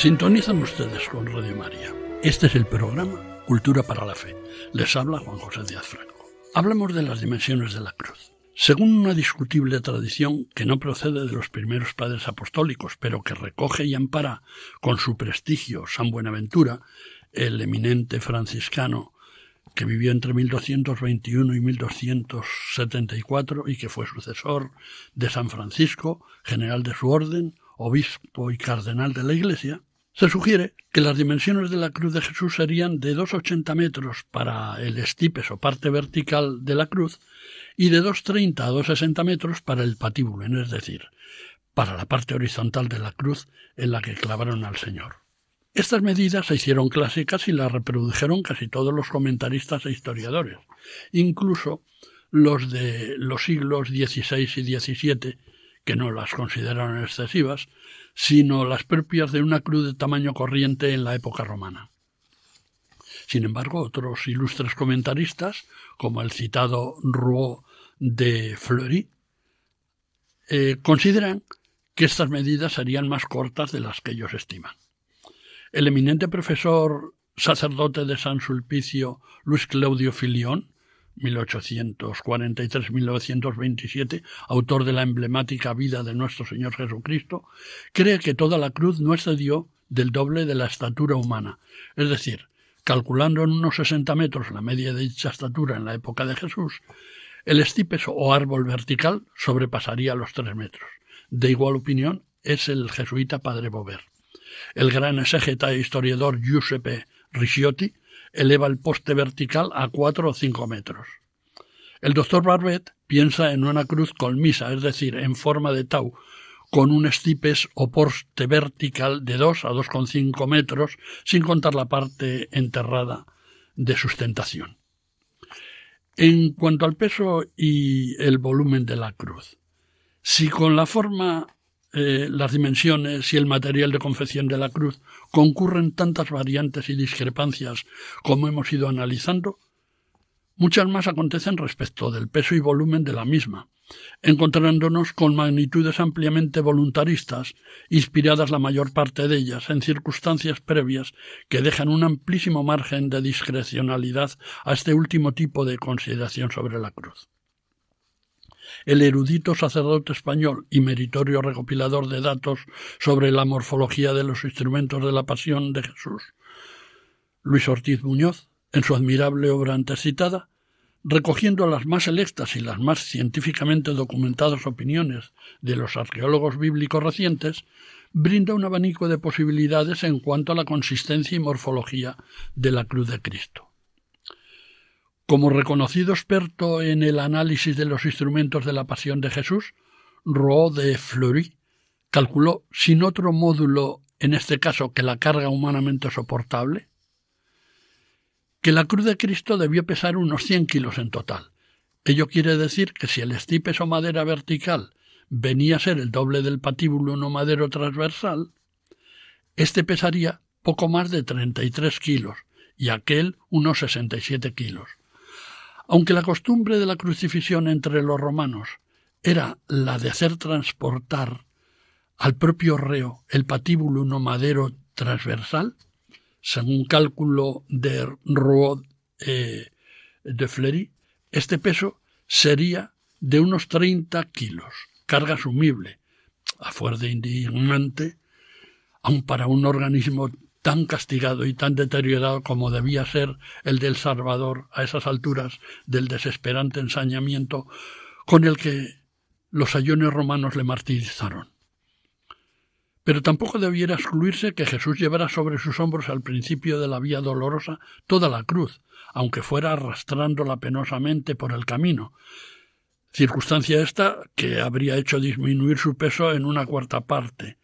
Sintonizan ustedes con Radio María. Este es el programa Cultura para la Fe. Les habla Juan José Díaz Franco. Hablemos de las dimensiones de la cruz. Según una discutible tradición que no procede de los primeros padres apostólicos, pero que recoge y ampara con su prestigio San Buenaventura, el eminente franciscano que vivió entre 1221 y 1274 y que fue sucesor de San Francisco, general de su orden, obispo y cardenal de la Iglesia, se sugiere que las dimensiones de la cruz de Jesús serían de 2,80 metros para el estipes o parte vertical de la cruz y de 2,30 a 2,60 metros para el patíbulo, es decir, para la parte horizontal de la cruz en la que clavaron al Señor. Estas medidas se hicieron clásicas y las reprodujeron casi todos los comentaristas e historiadores, incluso los de los siglos XVI y XVII, que no las consideraron excesivas, sino las propias de una cruz de tamaño corriente en la época romana. Sin embargo, otros ilustres comentaristas, como el citado Rouault de Fleury, eh, consideran que estas medidas serían más cortas de las que ellos estiman. El eminente profesor sacerdote de San Sulpicio, Luis Claudio Filión, 1843-1927, autor de la emblemática vida de nuestro Señor Jesucristo, cree que toda la cruz no excedió del doble de la estatura humana, es decir, calculando en unos 60 metros la media de dicha estatura en la época de Jesús, el estipes o árbol vertical sobrepasaría los tres metros. De igual opinión es el jesuita Padre Bover. El gran exégeta e historiador Giuseppe Ricciotti eleva el poste vertical a cuatro o cinco metros. El doctor Barbet piensa en una cruz colmisa, es decir, en forma de tau, con un estipes o poste vertical de 2 a 2,5 metros, sin contar la parte enterrada de sustentación. En cuanto al peso y el volumen de la cruz, si con la forma, eh, las dimensiones y el material de confección de la cruz concurren tantas variantes y discrepancias como hemos ido analizando, muchas más acontecen respecto del peso y volumen de la misma, encontrándonos con magnitudes ampliamente voluntaristas, inspiradas la mayor parte de ellas en circunstancias previas que dejan un amplísimo margen de discrecionalidad a este último tipo de consideración sobre la cruz. El erudito sacerdote español y meritorio recopilador de datos sobre la morfología de los instrumentos de la pasión de Jesús, Luis Ortiz Muñoz, en su admirable obra antecitada, recogiendo las más selectas y las más científicamente documentadas opiniones de los arqueólogos bíblicos recientes, brinda un abanico de posibilidades en cuanto a la consistencia y morfología de la cruz de Cristo. Como reconocido experto en el análisis de los instrumentos de la pasión de Jesús, Roux de Fleury calculó sin otro módulo, en este caso que la carga humanamente soportable, que la cruz de Cristo debió pesar unos 100 kilos en total. Ello quiere decir que si el estipes o madera vertical venía a ser el doble del patíbulo no madero transversal, este pesaría poco más de 33 kilos y aquel unos 67 kilos. Aunque la costumbre de la crucifixión entre los romanos era la de hacer transportar al propio reo el patíbulo no madero transversal, según cálculo de Roud eh, de Fleury, este peso sería de unos 30 kilos, carga asumible, a fuerza indignante, aun para un organismo tan castigado y tan deteriorado como debía ser el del Salvador a esas alturas del desesperante ensañamiento con el que los ayones romanos le martirizaron. Pero tampoco debiera excluirse que Jesús llevara sobre sus hombros al principio de la vía dolorosa toda la cruz, aunque fuera arrastrándola penosamente por el camino, circunstancia esta que habría hecho disminuir su peso en una cuarta parte,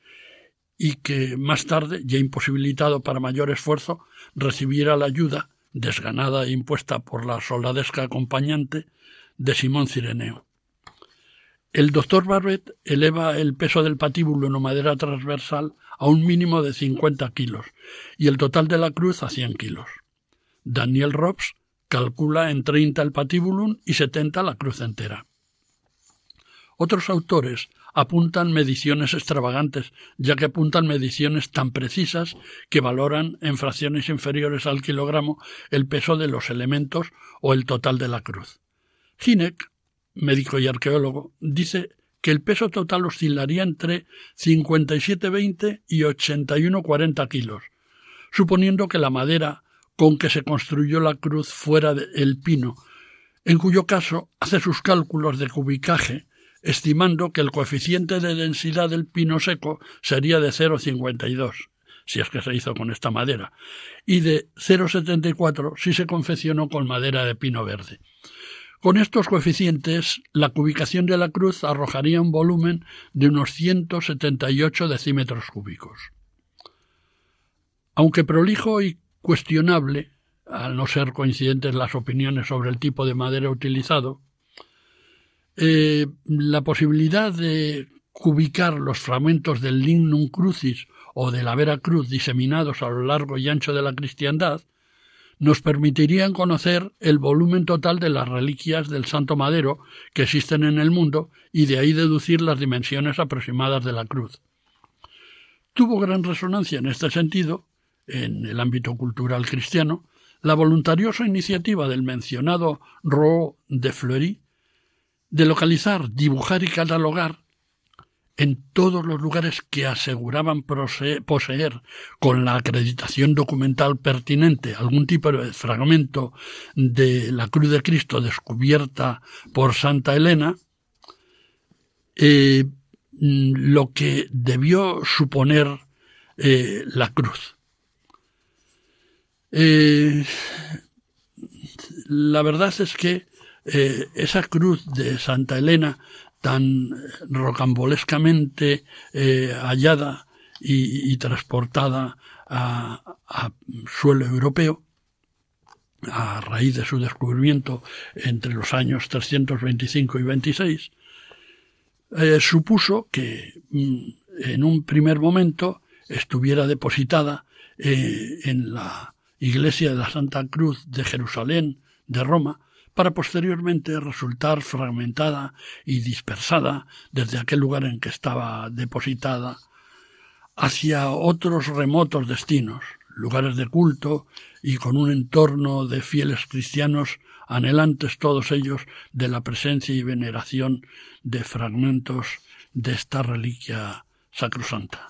y que más tarde, ya imposibilitado para mayor esfuerzo, recibiera la ayuda, desganada e impuesta por la soldadesca acompañante, de Simón Cireneo. El doctor Barbet eleva el peso del patíbulo en madera transversal a un mínimo de 50 kilos y el total de la cruz a 100 kilos. Daniel Robs calcula en 30 el patíbulum y 70 la cruz entera. Otros autores apuntan mediciones extravagantes, ya que apuntan mediciones tan precisas que valoran en fracciones inferiores al kilogramo el peso de los elementos o el total de la cruz. Hinek médico y arqueólogo, dice que el peso total oscilaría entre 57,20 y 81,40 kilos, suponiendo que la madera con que se construyó la cruz fuera el pino, en cuyo caso hace sus cálculos de cubicaje, estimando que el coeficiente de densidad del pino seco sería de 0,52, si es que se hizo con esta madera, y de 0,74 si se confeccionó con madera de pino verde. Con estos coeficientes, la cubicación de la cruz arrojaría un volumen de unos 178 decímetros cúbicos. Aunque prolijo y cuestionable, al no ser coincidentes las opiniones sobre el tipo de madera utilizado, eh, la posibilidad de cubicar los fragmentos del lignum crucis o de la vera cruz diseminados a lo largo y ancho de la cristiandad nos permitirían conocer el volumen total de las reliquias del Santo Madero que existen en el mundo y de ahí deducir las dimensiones aproximadas de la cruz. Tuvo gran resonancia en este sentido, en el ámbito cultural cristiano, la voluntariosa iniciativa del mencionado Roux de Fleury de localizar, dibujar y catalogar en todos los lugares que aseguraban poseer con la acreditación documental pertinente algún tipo de fragmento de la cruz de Cristo descubierta por Santa Elena, eh, lo que debió suponer eh, la cruz. Eh, la verdad es que esa cruz de Santa Elena tan rocambolescamente eh, hallada y, transportada a, suelo europeo, a raíz de su descubrimiento entre los años 325 y 26, eh, supuso que mm, en un primer momento estuviera depositada eh, en la iglesia de la Santa Cruz de Jerusalén, de Roma, para posteriormente resultar fragmentada y dispersada desde aquel lugar en que estaba depositada hacia otros remotos destinos, lugares de culto y con un entorno de fieles cristianos anhelantes todos ellos de la presencia y veneración de fragmentos de esta reliquia sacrosanta.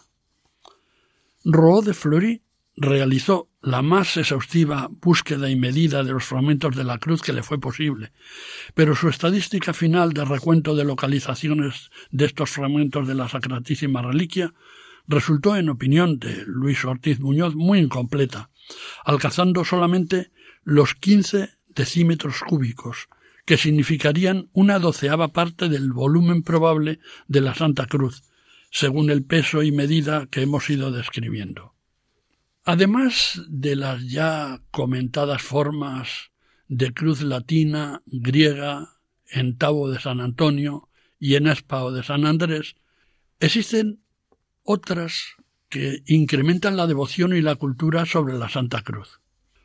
Roa de Fleury realizó la más exhaustiva búsqueda y medida de los fragmentos de la cruz que le fue posible, pero su estadística final de recuento de localizaciones de estos fragmentos de la sacratísima reliquia resultó, en opinión de Luis Ortiz Muñoz, muy incompleta, alcanzando solamente los quince decímetros cúbicos, que significarían una doceava parte del volumen probable de la Santa Cruz, según el peso y medida que hemos ido describiendo. Además de las ya comentadas formas de cruz latina, griega, en Tavo de San Antonio y en Espao de San Andrés, existen otras que incrementan la devoción y la cultura sobre la Santa Cruz.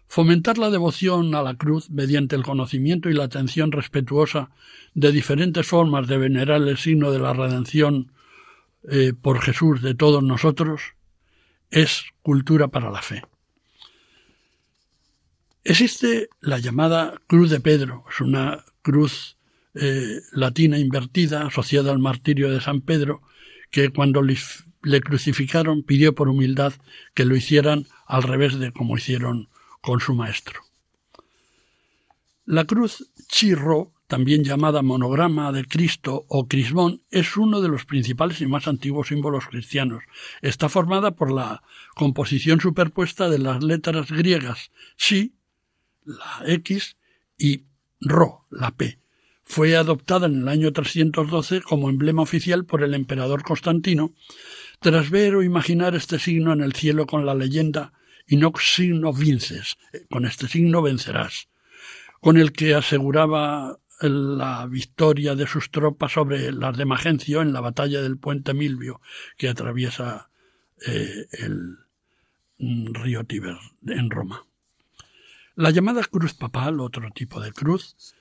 Fomentar la devoción a la cruz mediante el conocimiento y la atención respetuosa de diferentes formas de venerar el signo de la redención eh, por Jesús de todos nosotros es cultura para la fe. Existe la llamada Cruz de Pedro, es una cruz eh, latina invertida asociada al martirio de San Pedro, que cuando le crucificaron pidió por humildad que lo hicieran al revés de como hicieron con su maestro. La cruz chirro también llamada monograma de Cristo o crismón, es uno de los principales y más antiguos símbolos cristianos. Está formada por la composición superpuesta de las letras griegas chi, la X, y ro, la P. Fue adoptada en el año 312 como emblema oficial por el emperador Constantino, tras ver o imaginar este signo en el cielo con la leyenda Inox signo vinces, con este signo vencerás, con el que aseguraba la victoria de sus tropas sobre las de Magencio en la batalla del puente Milvio que atraviesa eh, el mm, río Tíber en Roma. La llamada cruz papal, otro tipo de cruz,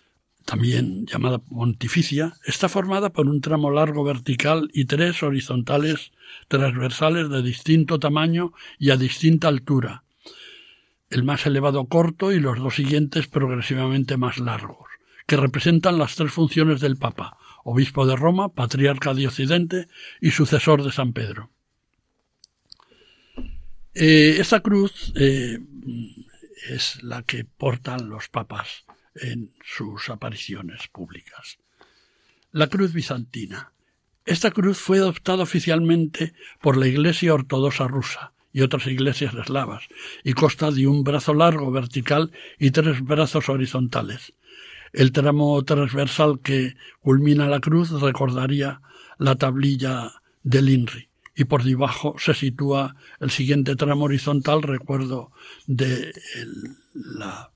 también llamada pontificia, está formada por un tramo largo vertical y tres horizontales transversales de distinto tamaño y a distinta altura, el más elevado corto y los dos siguientes progresivamente más largos que representan las tres funciones del Papa, obispo de Roma, patriarca de Occidente y sucesor de San Pedro. Eh, esta cruz eh, es la que portan los papas en sus apariciones públicas. La cruz bizantina. Esta cruz fue adoptada oficialmente por la Iglesia Ortodoxa rusa y otras iglesias eslavas, y consta de un brazo largo vertical y tres brazos horizontales. El tramo transversal que culmina la cruz recordaría la tablilla del INRI y por debajo se sitúa el siguiente tramo horizontal, recuerdo de la,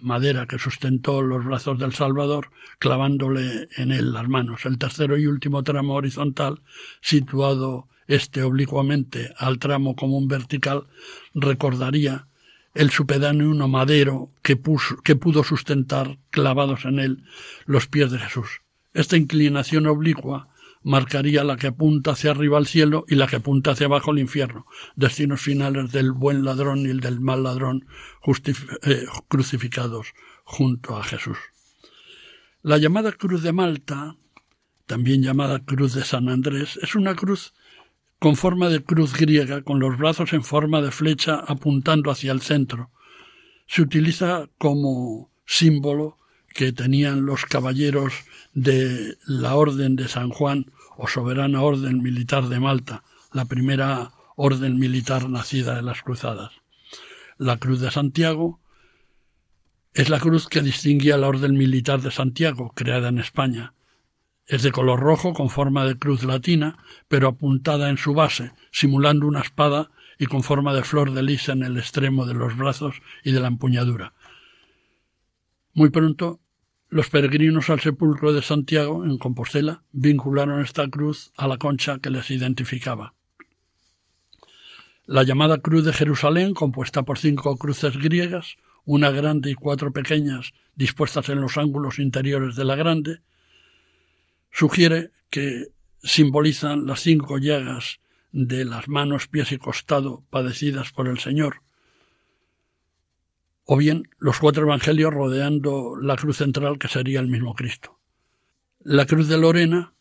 madera que sustentó los brazos del Salvador, clavándole en él las manos. El tercero y último tramo horizontal, situado este oblicuamente al tramo común vertical, recordaría el supedáneo madero que, que pudo sustentar clavados en él los pies de Jesús. Esta inclinación oblicua marcaría la que apunta hacia arriba al cielo y la que apunta hacia abajo al infierno, destinos finales del buen ladrón y el del mal ladrón eh, crucificados junto a Jesús. La llamada Cruz de Malta, también llamada Cruz de San Andrés, es una cruz con forma de cruz griega, con los brazos en forma de flecha apuntando hacia el centro. Se utiliza como símbolo que tenían los caballeros de la Orden de San Juan o Soberana Orden Militar de Malta, la primera orden militar nacida de las cruzadas. La Cruz de Santiago es la cruz que distinguía la Orden Militar de Santiago, creada en España, Es de color rojo con forma de cruz latina, pero apuntada en su base, simulando una espada y con forma de flor de lisa en el extremo de los brazos y de la empuñadura. Muy pronto, los peregrinos al sepulcro de Santiago, en Compostela, vincularon esta cruz a la concha que les identificaba. La llamada Cruz de Jerusalén, compuesta por cinco cruces griegas, una grande y cuatro pequeñas dispuestas en los ángulos interiores de la grande, sugiere que simbolizan las cinco llagas de las manos, pies y costado padecidas por el Señor, o bien los cuatro evangelios rodeando la cruz central que sería el mismo Cristo. La cruz de Lorena,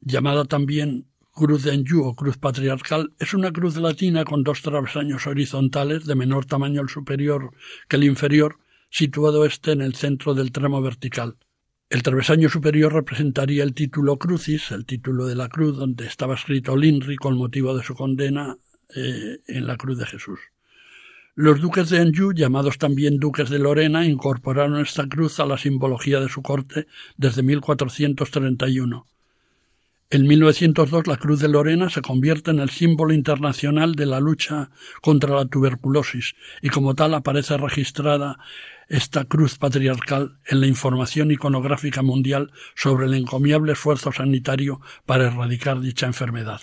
llamada también cruz de Anjou o cruz patriarcal, es una cruz latina con dos travesaños horizontales de menor tamaño el superior que el inferior, situado este en el centro del tramo vertical. El travesaño superior representaría el título crucis, el título de la cruz donde estaba escrito Linri con motivo de su condena eh, en la cruz de Jesús. Los duques de Anjou, llamados también duques de Lorena, incorporaron esta cruz a la simbología de su corte desde 1431. En 1902 la Cruz de Lorena se convierte en el símbolo internacional de la lucha contra la tuberculosis y como tal aparece registrada esta cruz patriarcal en la información iconográfica mundial sobre el encomiable esfuerzo sanitario para erradicar dicha enfermedad.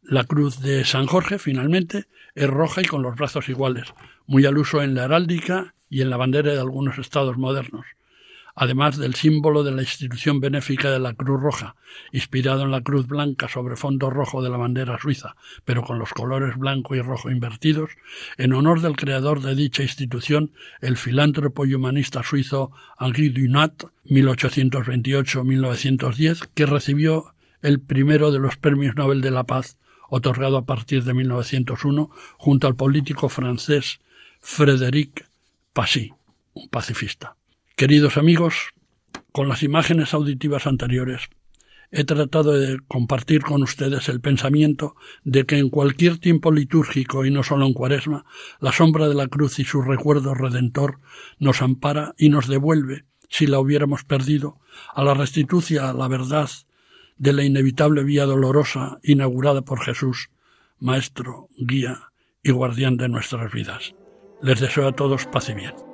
La cruz de San Jorge, finalmente, es roja y con los brazos iguales, muy al uso en la heráldica y en la bandera de algunos estados modernos además del símbolo de la institución benéfica de la Cruz Roja, inspirado en la Cruz Blanca sobre fondo rojo de la bandera suiza, pero con los colores blanco y rojo invertidos, en honor del creador de dicha institución, el filántropo y humanista suizo Henri Dunat, 1828-1910, que recibió el primero de los premios Nobel de la Paz, otorgado a partir de 1901, junto al político francés Frédéric Passy, un pacifista. Queridos amigos, con las imágenes auditivas anteriores he tratado de compartir con ustedes el pensamiento de que en cualquier tiempo litúrgico y no solo en cuaresma, la sombra de la cruz y su recuerdo redentor nos ampara y nos devuelve, si la hubiéramos perdido, a la restitucia a la verdad de la inevitable vía dolorosa inaugurada por Jesús, Maestro, Guía y Guardián de nuestras vidas. Les deseo a todos paz y bien.